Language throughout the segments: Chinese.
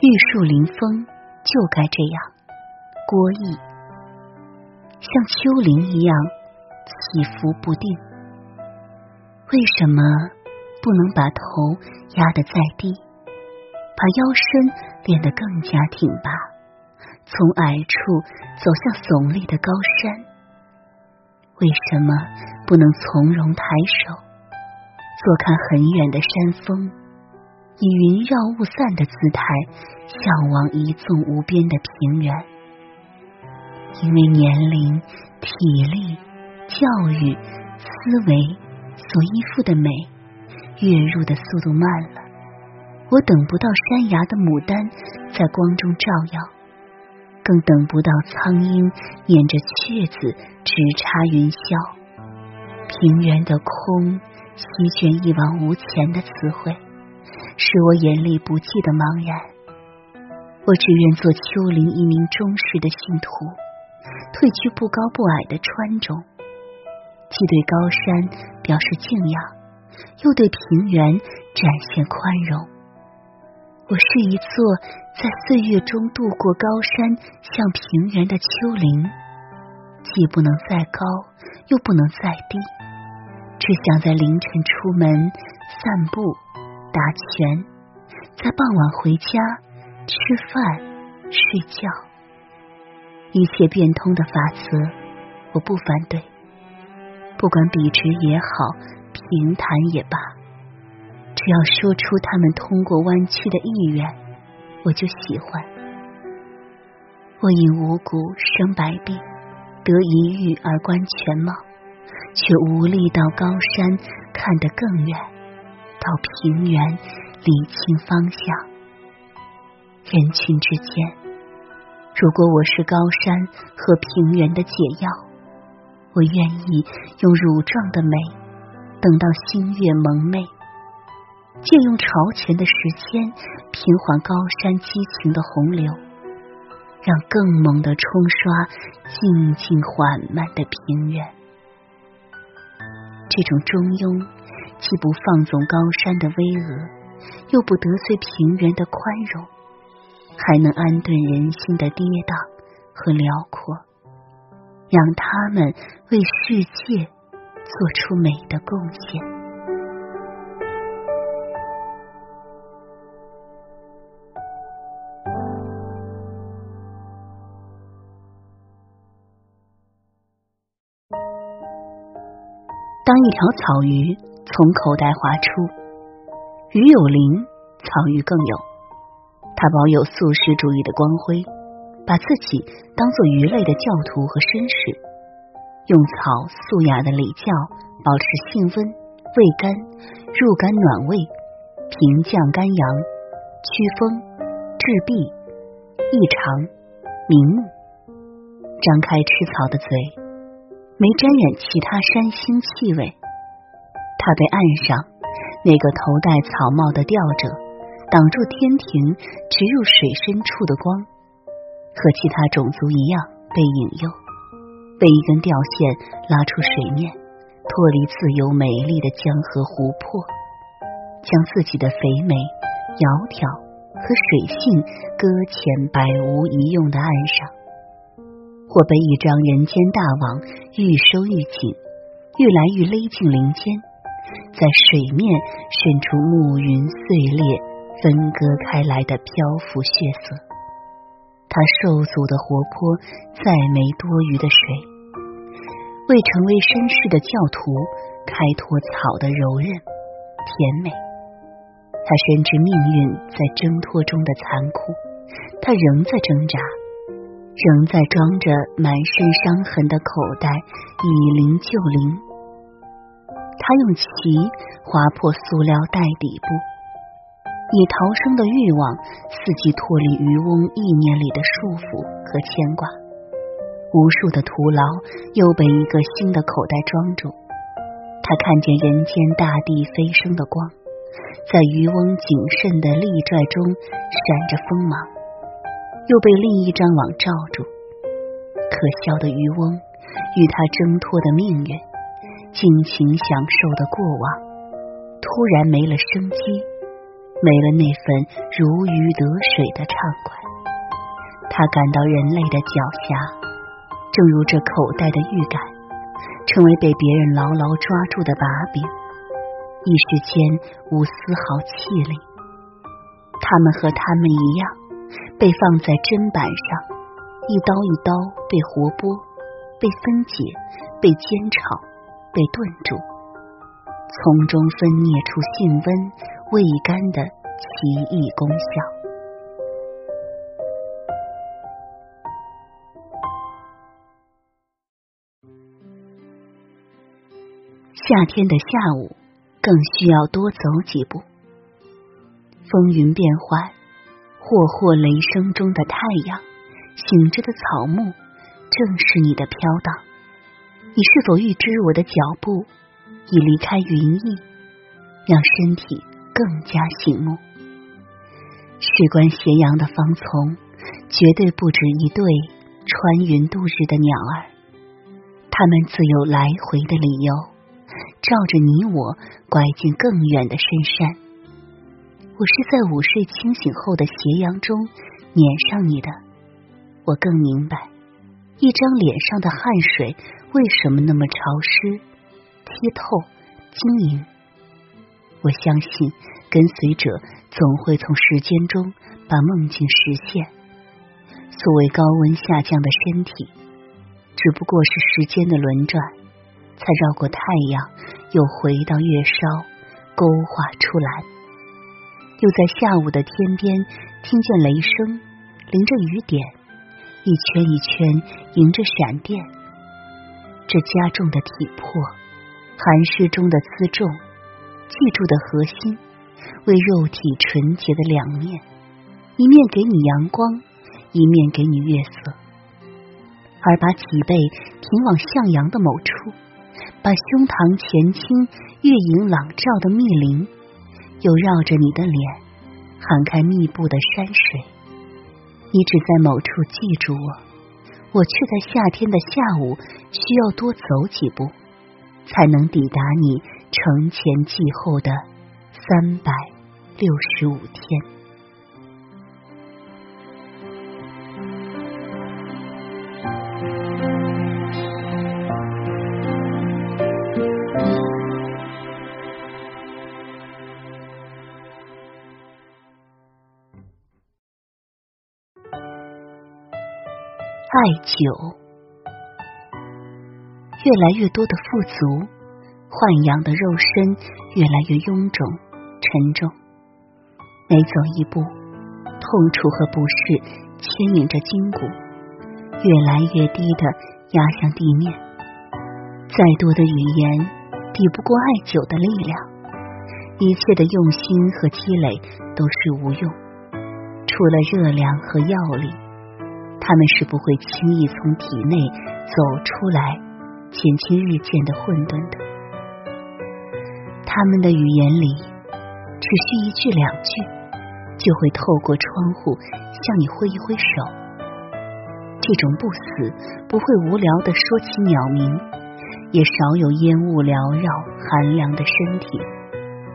玉树临风，就该这样。郭毅，像丘陵一样起伏不定。为什么不能把头压得再低，把腰身练得更加挺拔，从矮处走向耸立的高山？为什么不能从容抬手，坐看很远的山峰，以云绕雾散的姿态向往一纵无边的平原？因为年龄、体力、教育、思维所依附的美，跃入的速度慢了，我等不到山崖的牡丹在光中照耀。更等不到苍鹰撵着雀子直插云霄，平原的空席卷一往无前的词汇，使我眼力不济的茫然。我只愿做丘陵一名忠实的信徒，褪去不高不矮的穿着，既对高山表示敬仰，又对平原展现宽容。我是一座在岁月中度过高山向平原的丘陵，既不能再高，又不能再低，只想在凌晨出门散步、打拳，在傍晚回家吃饭、睡觉。一切变通的法则，我不反对，不管笔直也好，平坦也罢。只要说出他们通过弯曲的意愿，我就喜欢。我因五谷生百病，得一遇而观全貌，却无力到高山看得更远，到平原理清方向。人群之间，如果我是高山和平原的解药，我愿意用乳状的美，等到星月蒙昧。借用朝前的时间，平缓高山激情的洪流，让更猛的冲刷静静缓慢的平原。这种中庸，既不放纵高山的巍峨，又不得罪平原的宽容，还能安顿人心的跌宕和辽阔，让他们为世界做出美的贡献。当一条草鱼从口袋滑出，鱼有鳞，草鱼更有。它保有素食主义的光辉，把自己当做鱼类的教徒和绅士，用草素雅的礼教保持性温、味甘、入肝暖胃、平降肝阳、祛风、治痹、益肠、明目。张开吃草的嘴。没沾染其他山腥气味，他被岸上那个头戴草帽的钓者挡住天庭直入水深处的光，和其他种族一样被引诱，被一根钓线拉出水面，脱离自由美丽的江河湖泊，将自己的肥美、窈窕和水性搁浅百无一用的岸上。或被一张人间大网愈收愈紧，愈来愈勒进林间，在水面渗出暮云碎裂、分割开来的漂浮血色。他受阻的活泼，再没多余的水，为成为绅士的教徒开拓草的柔韧甜美。他深知命运在挣脱中的残酷，他仍在挣扎。仍在装着满身伤痕的口袋，以灵救灵。他用鳍划破塑料袋底部，以逃生的欲望，伺机脱离渔翁意念里的束缚和牵挂。无数的徒劳又被一个新的口袋装住。他看见人间大地飞升的光，在渔翁谨慎的利拽中闪着锋芒。又被另一张网罩住，可笑的渔翁与他挣脱的命运，尽情享受的过往，突然没了生机，没了那份如鱼得水的畅快。他感到人类的狡黠，正如这口袋的预感，成为被别人牢牢抓住的把柄，一时间无丝毫气力。他们和他们一样，被放在砧板上，一刀一刀被活剥，被分解，被煎炒，被炖煮，从中分泌出性温味甘的奇异功效。夏天的下午，更需要多走几步。风云变幻，霍霍雷声中的太阳，醒着的草木，正是你的飘荡。你是否预知我的脚步已离开云翳，让身体更加醒目？事关斜阳的芳丛，绝对不止一对穿云度日的鸟儿，它们自有来回的理由。照着你我拐进更远的深山，我是在午睡清醒后的斜阳中粘上你的。我更明白，一张脸上的汗水为什么那么潮湿、剔透、晶莹。我相信，跟随者总会从时间中把梦境实现。所谓高温下降的身体，只不过是时间的轮转。才绕过太阳，又回到月梢，勾画出来。又在下午的天边，听见雷声，淋着雨点，一圈一圈迎着闪电。这加重的体魄，寒湿中的辎重，记住的核心，为肉体纯洁的两面，一面给你阳光，一面给你月色，而把脊背挺往向阳的某处。把胸膛前倾，月影朗照的密林，又绕着你的脸，涵盖密布的山水。你只在某处记住我，我却在夏天的下午需要多走几步，才能抵达你承前继后的三百六十五天。艾灸，越来越多的富足，豢养的肉身越来越臃肿沉重。每走一步，痛楚和不适牵引着筋骨，越来越低的压向地面。再多的语言，抵不过艾灸的力量。一切的用心和积累都是无用，除了热量和药力。他们是不会轻易从体内走出来，减轻日渐的混沌的。他们的语言里，只需一句两句，就会透过窗户向你挥一挥手。这种不死不会无聊的说起鸟鸣，也少有烟雾缭绕寒凉的身体，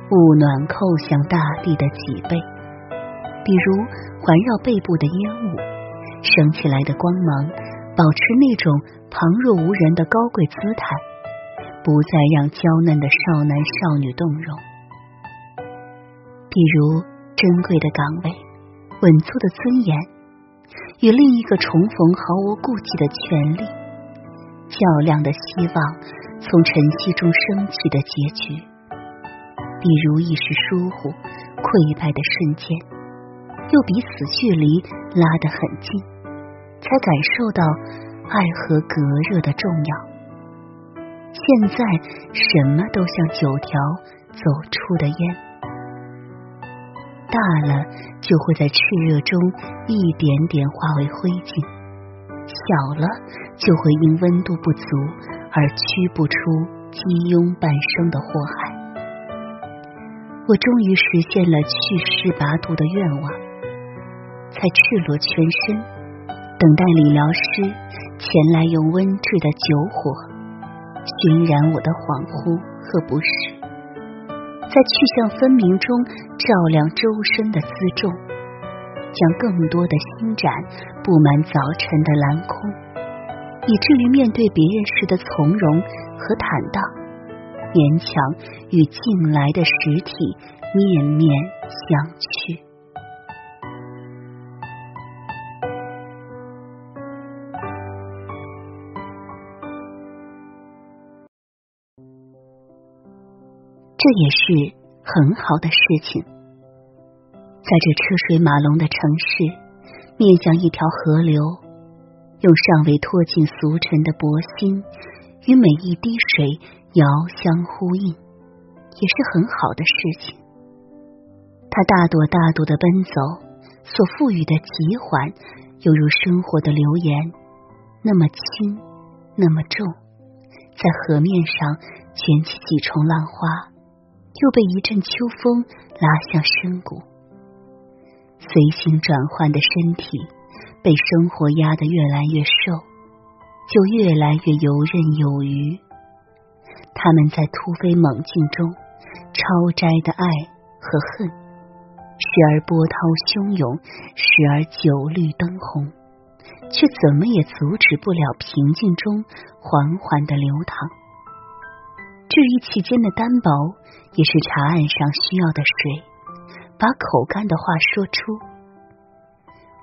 雾暖扣向大地的脊背，比如环绕背部的烟雾。升起来的光芒，保持那种旁若无人的高贵姿态，不再让娇嫩的少男少女动容。比如珍贵的岗位、稳坐的尊严，与另一个重逢毫无顾忌的权利，较量的希望从晨曦中升起的结局。比如一时疏忽、溃败的瞬间，又比死距离拉得很近。才感受到爱和隔热的重要。现在什么都像九条走出的烟，大了就会在炽热中一点点化为灰烬，小了就会因温度不足而驱不出积拥半生的祸害。我终于实现了去湿拔毒的愿望，才赤裸全身。等待理疗师前来用温炽的酒火熏染我的恍惚和不适，在去向分明中照亮周身的辎重，将更多的星展布满早晨的蓝空，以至于面对别人时的从容和坦荡，勉强与近来的实体面面相觑。这也是很好的事情。在这车水马龙的城市，面向一条河流，用尚未脱尽俗尘的薄心，与每一滴水遥相呼应，也是很好的事情。它大朵大朵的奔走，所赋予的急缓，犹如生活的流言，那么轻，那么重，在河面上卷起几重浪花。又被一阵秋风拉向深谷，随性转换的身体被生活压得越来越瘦，就越来越游刃有余。他们在突飞猛进中超摘的爱和恨，时而波涛汹涌，时而酒绿灯红，却怎么也阻止不了平静中缓缓的流淌。至于其间的单薄。也是茶案上需要的水，把口干的话说出。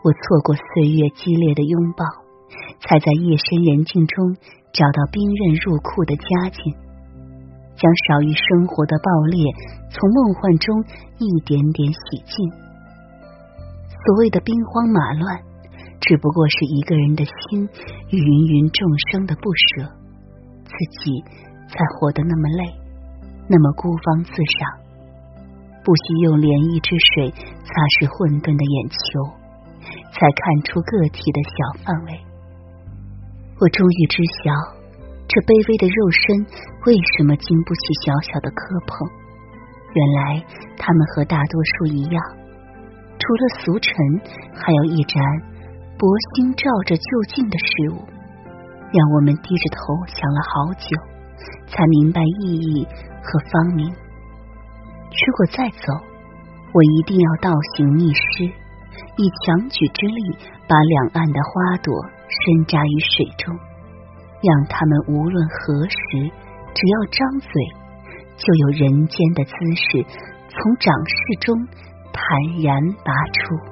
我错过岁月激烈的拥抱，才在夜深人静中找到冰刃入库的佳境，将少于生活的爆裂从梦幻中一点点洗净。所谓的兵荒马乱，只不过是一个人的心与芸芸众生的不舍，自己才活得那么累。那么孤芳自赏，不惜用涟漪之水擦拭混沌的眼球，才看出个体的小范围。我终于知晓，这卑微的肉身为什么经不起小小的磕碰。原来，他们和大多数一样，除了俗尘，还有一盏薄星照着就近的事物，让我们低着头想了好久，才明白意义。和方明，如果再走，我一定要倒行逆施，以强举之力把两岸的花朵深扎于水中，让他们无论何时，只要张嘴，就有人间的姿势从掌势中坦然拔出。